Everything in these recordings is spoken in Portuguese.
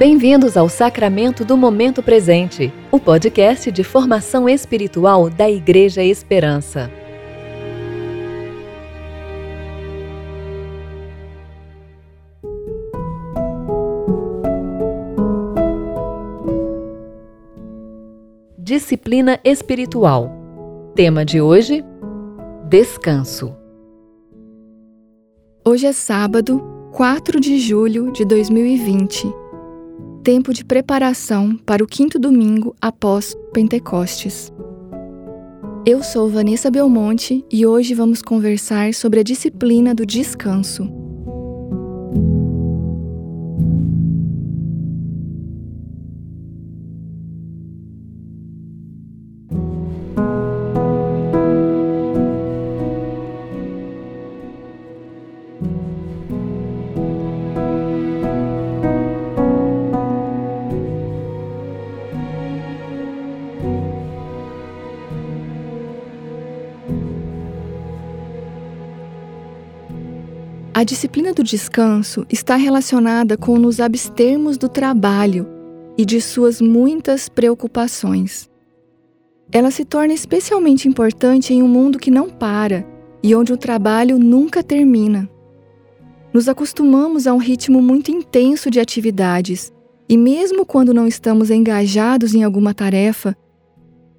Bem-vindos ao Sacramento do Momento Presente, o podcast de formação espiritual da Igreja Esperança. Disciplina espiritual. Tema de hoje: Descanso. Hoje é sábado, 4 de julho de 2020 tempo de preparação para o quinto domingo após Pentecostes. Eu sou Vanessa Belmonte e hoje vamos conversar sobre a disciplina do descanso. A disciplina do descanso está relacionada com nos abstermos do trabalho e de suas muitas preocupações. Ela se torna especialmente importante em um mundo que não para e onde o trabalho nunca termina. Nos acostumamos a um ritmo muito intenso de atividades e, mesmo quando não estamos engajados em alguma tarefa,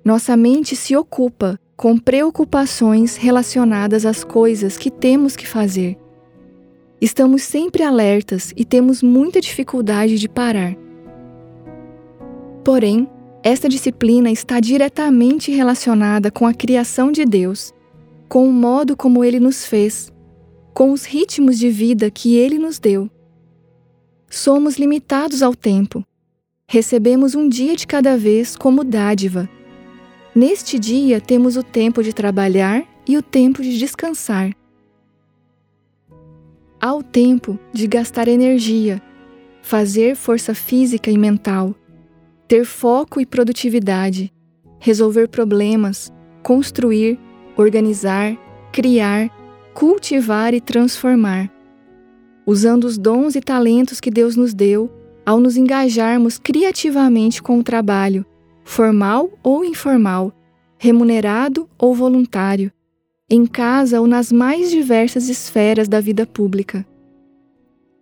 nossa mente se ocupa com preocupações relacionadas às coisas que temos que fazer Estamos sempre alertas e temos muita dificuldade de parar. Porém, esta disciplina está diretamente relacionada com a criação de Deus, com o modo como Ele nos fez, com os ritmos de vida que Ele nos deu. Somos limitados ao tempo. Recebemos um dia de cada vez como dádiva. Neste dia temos o tempo de trabalhar e o tempo de descansar. Há o tempo de gastar energia, fazer força física e mental, ter foco e produtividade, resolver problemas, construir, organizar, criar, cultivar e transformar. Usando os dons e talentos que Deus nos deu, ao nos engajarmos criativamente com o trabalho, formal ou informal, remunerado ou voluntário, em casa ou nas mais diversas esferas da vida pública.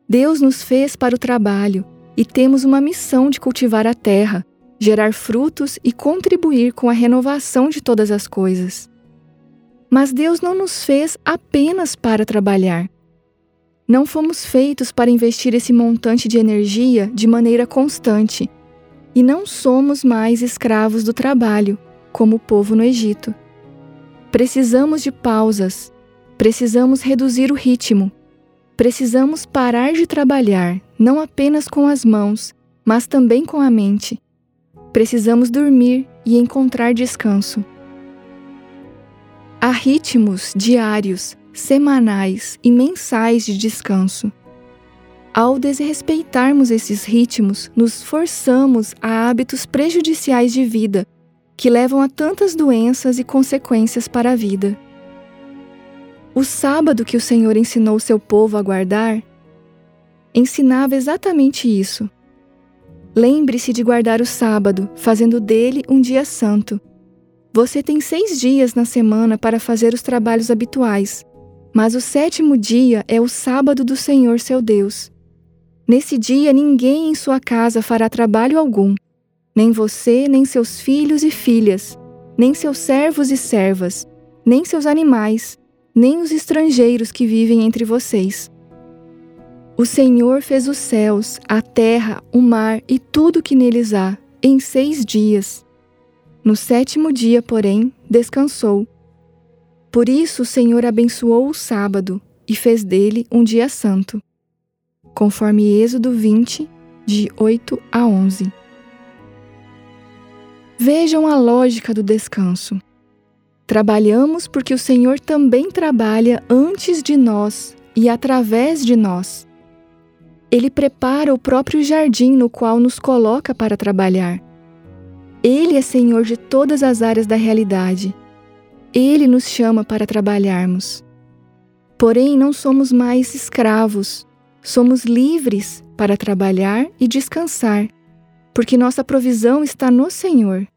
Deus nos fez para o trabalho e temos uma missão de cultivar a terra, gerar frutos e contribuir com a renovação de todas as coisas. Mas Deus não nos fez apenas para trabalhar. Não fomos feitos para investir esse montante de energia de maneira constante, e não somos mais escravos do trabalho, como o povo no Egito. Precisamos de pausas, precisamos reduzir o ritmo, precisamos parar de trabalhar, não apenas com as mãos, mas também com a mente. Precisamos dormir e encontrar descanso. Há ritmos diários, semanais e mensais de descanso. Ao desrespeitarmos esses ritmos, nos forçamos a hábitos prejudiciais de vida que levam a tantas doenças e consequências para a vida. O sábado que o Senhor ensinou seu povo a guardar ensinava exatamente isso. Lembre-se de guardar o sábado, fazendo dele um dia santo. Você tem seis dias na semana para fazer os trabalhos habituais, mas o sétimo dia é o sábado do Senhor seu Deus. Nesse dia ninguém em sua casa fará trabalho algum nem você, nem seus filhos e filhas, nem seus servos e servas, nem seus animais, nem os estrangeiros que vivem entre vocês. O Senhor fez os céus, a terra, o mar e tudo que neles há, em seis dias. No sétimo dia, porém, descansou. Por isso o Senhor abençoou o sábado e fez dele um dia santo. Conforme Êxodo 20, de 8 a 11. Vejam a lógica do descanso. Trabalhamos porque o Senhor também trabalha antes de nós e através de nós. Ele prepara o próprio jardim no qual nos coloca para trabalhar. Ele é Senhor de todas as áreas da realidade. Ele nos chama para trabalharmos. Porém, não somos mais escravos, somos livres para trabalhar e descansar, porque nossa provisão está no Senhor.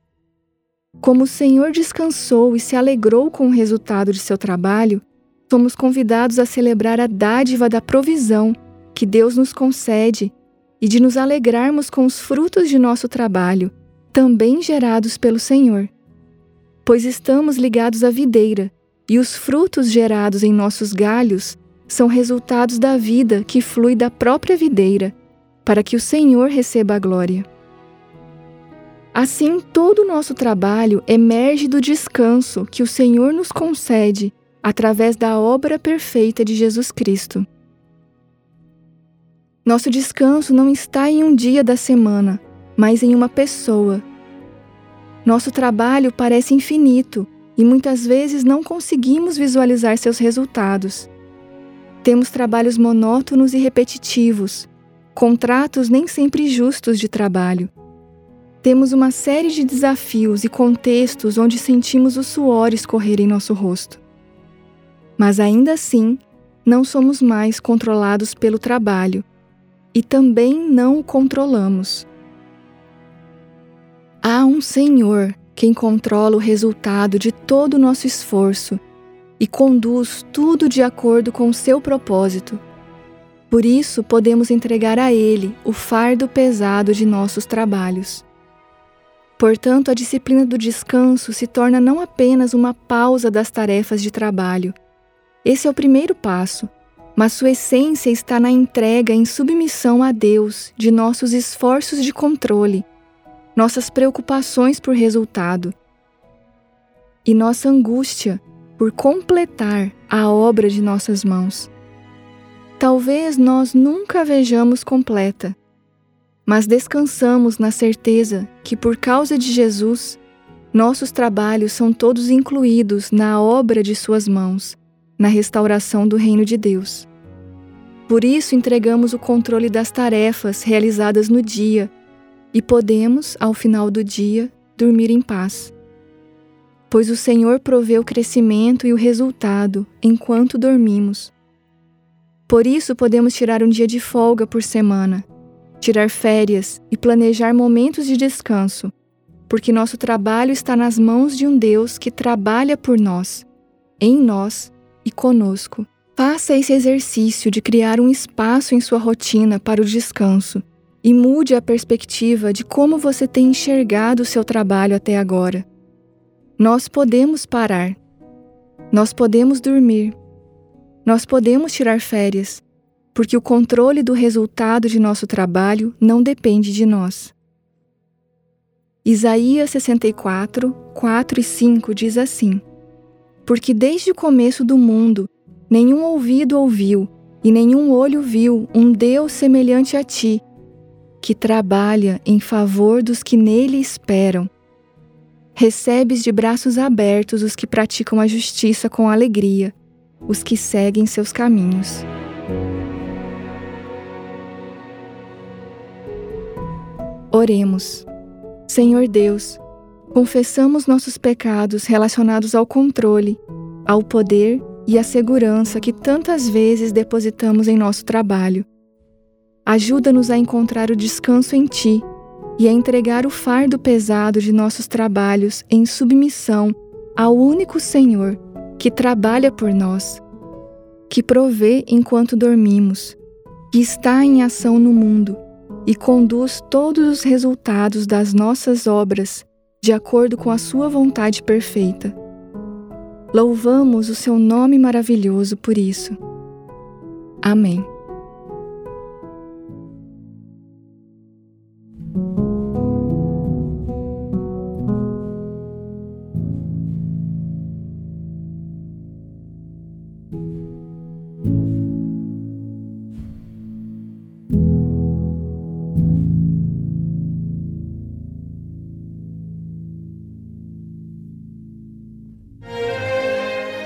Como o Senhor descansou e se alegrou com o resultado de seu trabalho, somos convidados a celebrar a dádiva da provisão que Deus nos concede e de nos alegrarmos com os frutos de nosso trabalho, também gerados pelo Senhor. Pois estamos ligados à videira, e os frutos gerados em nossos galhos são resultados da vida que flui da própria videira, para que o Senhor receba a glória. Assim, todo o nosso trabalho emerge do descanso que o Senhor nos concede através da obra perfeita de Jesus Cristo. Nosso descanso não está em um dia da semana, mas em uma pessoa. Nosso trabalho parece infinito e muitas vezes não conseguimos visualizar seus resultados. Temos trabalhos monótonos e repetitivos, contratos nem sempre justos de trabalho. Temos uma série de desafios e contextos onde sentimos o suor escorrer em nosso rosto. Mas ainda assim, não somos mais controlados pelo trabalho e também não o controlamos. Há um Senhor quem controla o resultado de todo o nosso esforço e conduz tudo de acordo com o seu propósito. Por isso, podemos entregar a Ele o fardo pesado de nossos trabalhos. Portanto, a disciplina do descanso se torna não apenas uma pausa das tarefas de trabalho. Esse é o primeiro passo, mas sua essência está na entrega em submissão a Deus de nossos esforços de controle, nossas preocupações por resultado e nossa angústia por completar a obra de nossas mãos. Talvez nós nunca a vejamos completa, mas descansamos na certeza que, por causa de Jesus, nossos trabalhos são todos incluídos na obra de Suas mãos, na restauração do Reino de Deus. Por isso, entregamos o controle das tarefas realizadas no dia e podemos, ao final do dia, dormir em paz pois o Senhor provê o crescimento e o resultado enquanto dormimos. Por isso, podemos tirar um dia de folga por semana, tirar férias e planejar momentos de descanso, porque nosso trabalho está nas mãos de um Deus que trabalha por nós, em nós e conosco. Faça esse exercício de criar um espaço em sua rotina para o descanso e mude a perspectiva de como você tem enxergado o seu trabalho até agora. Nós podemos parar. Nós podemos dormir. Nós podemos tirar férias, porque o controle do resultado de nosso trabalho não depende de nós. Isaías 64, 4 e 5 diz assim: Porque desde o começo do mundo, nenhum ouvido ouviu e nenhum olho viu um Deus semelhante a ti, que trabalha em favor dos que nele esperam Recebes de braços abertos os que praticam a justiça com alegria, os que seguem seus caminhos. Oremos. Senhor Deus, confessamos nossos pecados relacionados ao controle, ao poder e à segurança que tantas vezes depositamos em nosso trabalho. Ajuda-nos a encontrar o descanso em Ti e a entregar o fardo pesado de nossos trabalhos em submissão ao único Senhor que trabalha por nós, que provê enquanto dormimos, que está em ação no mundo e conduz todos os resultados das nossas obras de acordo com a Sua vontade perfeita. Louvamos o Seu nome maravilhoso por isso. Amém.